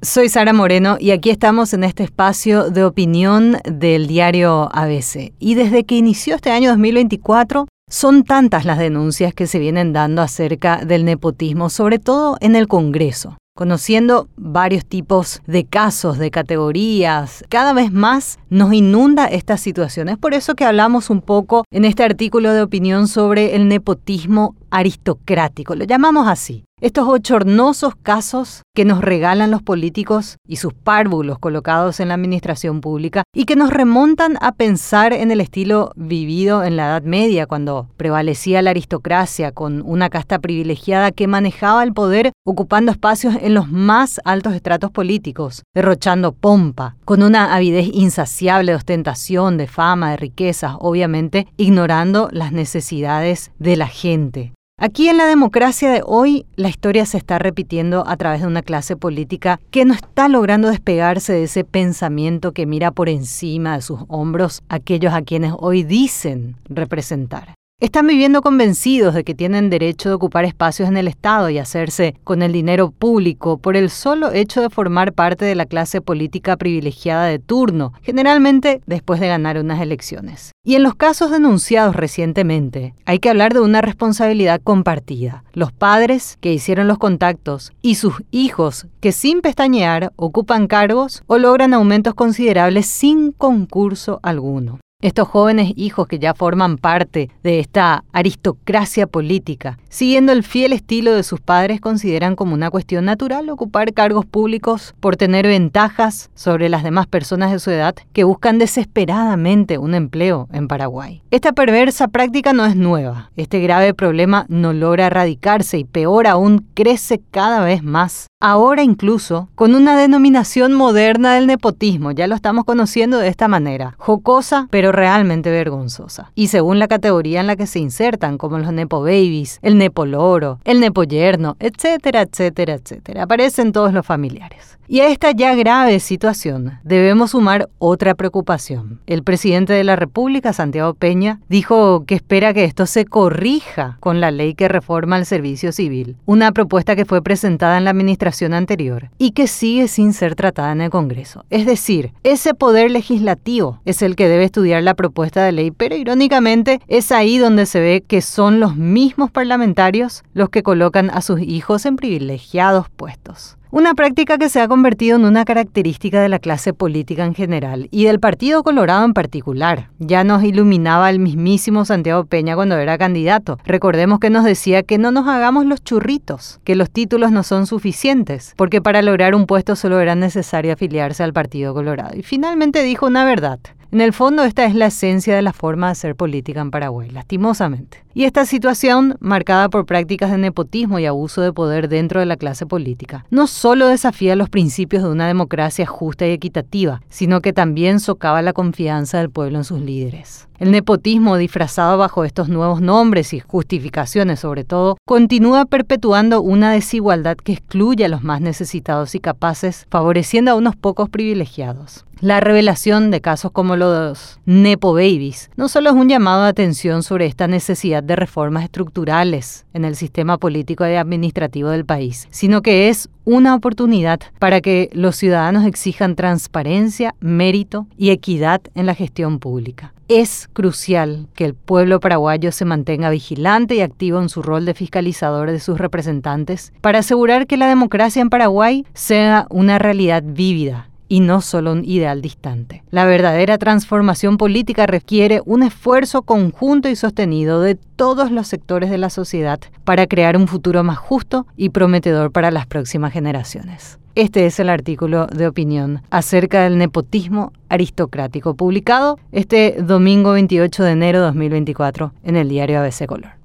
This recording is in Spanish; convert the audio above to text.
Soy Sara Moreno y aquí estamos en este espacio de opinión del diario ABC. Y desde que inició este año 2024, son tantas las denuncias que se vienen dando acerca del nepotismo, sobre todo en el Congreso conociendo varios tipos de casos, de categorías. Cada vez más nos inunda estas situaciones. Por eso que hablamos un poco en este artículo de opinión sobre el nepotismo aristocrático, lo llamamos así. Estos bochornosos casos que nos regalan los políticos y sus párvulos colocados en la administración pública y que nos remontan a pensar en el estilo vivido en la Edad Media, cuando prevalecía la aristocracia con una casta privilegiada que manejaba el poder ocupando espacios en los más altos estratos políticos, derrochando pompa, con una avidez insaciable de ostentación, de fama, de riquezas, obviamente ignorando las necesidades de la gente. Aquí en la democracia de hoy, la historia se está repitiendo a través de una clase política que no está logrando despegarse de ese pensamiento que mira por encima de sus hombros aquellos a quienes hoy dicen representar. Están viviendo convencidos de que tienen derecho de ocupar espacios en el Estado y hacerse con el dinero público por el solo hecho de formar parte de la clase política privilegiada de turno, generalmente después de ganar unas elecciones. Y en los casos denunciados recientemente, hay que hablar de una responsabilidad compartida. Los padres que hicieron los contactos y sus hijos que sin pestañear ocupan cargos o logran aumentos considerables sin concurso alguno. Estos jóvenes hijos que ya forman parte de esta aristocracia política, siguiendo el fiel estilo de sus padres, consideran como una cuestión natural ocupar cargos públicos por tener ventajas sobre las demás personas de su edad que buscan desesperadamente un empleo en Paraguay. Esta perversa práctica no es nueva. Este grave problema no logra erradicarse y peor aún crece cada vez más ahora incluso con una denominación moderna del nepotismo, ya lo estamos conociendo de esta manera, jocosa pero realmente vergonzosa. Y según la categoría en la que se insertan, como los nepo babies, el nepo loro, el nepo yerno, etcétera, etcétera, etcétera, aparecen todos los familiares. Y a esta ya grave situación debemos sumar otra preocupación. El presidente de la República, Santiago Peña, dijo que espera que esto se corrija con la ley que reforma el servicio civil, una propuesta que fue presentada en la anterior y que sigue sin ser tratada en el Congreso. Es decir, ese poder legislativo es el que debe estudiar la propuesta de ley, pero irónicamente es ahí donde se ve que son los mismos parlamentarios los que colocan a sus hijos en privilegiados puestos. Una práctica que se ha convertido en una característica de la clase política en general y del Partido Colorado en particular. Ya nos iluminaba el mismísimo Santiago Peña cuando era candidato. Recordemos que nos decía que no nos hagamos los churritos, que los títulos no son suficientes, porque para lograr un puesto solo era necesario afiliarse al Partido Colorado. Y finalmente dijo una verdad. En el fondo, esta es la esencia de la forma de hacer política en Paraguay, lastimosamente. Y esta situación, marcada por prácticas de nepotismo y abuso de poder dentro de la clase política, no solo desafía los principios de una democracia justa y equitativa, sino que también socava la confianza del pueblo en sus líderes. El nepotismo, disfrazado bajo estos nuevos nombres y justificaciones sobre todo, continúa perpetuando una desigualdad que excluye a los más necesitados y capaces, favoreciendo a unos pocos privilegiados. La revelación de casos como los Nepo Babies no solo es un llamado de atención sobre esta necesidad de reformas estructurales en el sistema político y administrativo del país, sino que es una oportunidad para que los ciudadanos exijan transparencia, mérito y equidad en la gestión pública. Es crucial que el pueblo paraguayo se mantenga vigilante y activo en su rol de fiscalizador de sus representantes para asegurar que la democracia en Paraguay sea una realidad vívida y no solo un ideal distante. La verdadera transformación política requiere un esfuerzo conjunto y sostenido de todos los sectores de la sociedad para crear un futuro más justo y prometedor para las próximas generaciones. Este es el artículo de opinión acerca del nepotismo aristocrático publicado este domingo 28 de enero de 2024 en el diario ABC Color.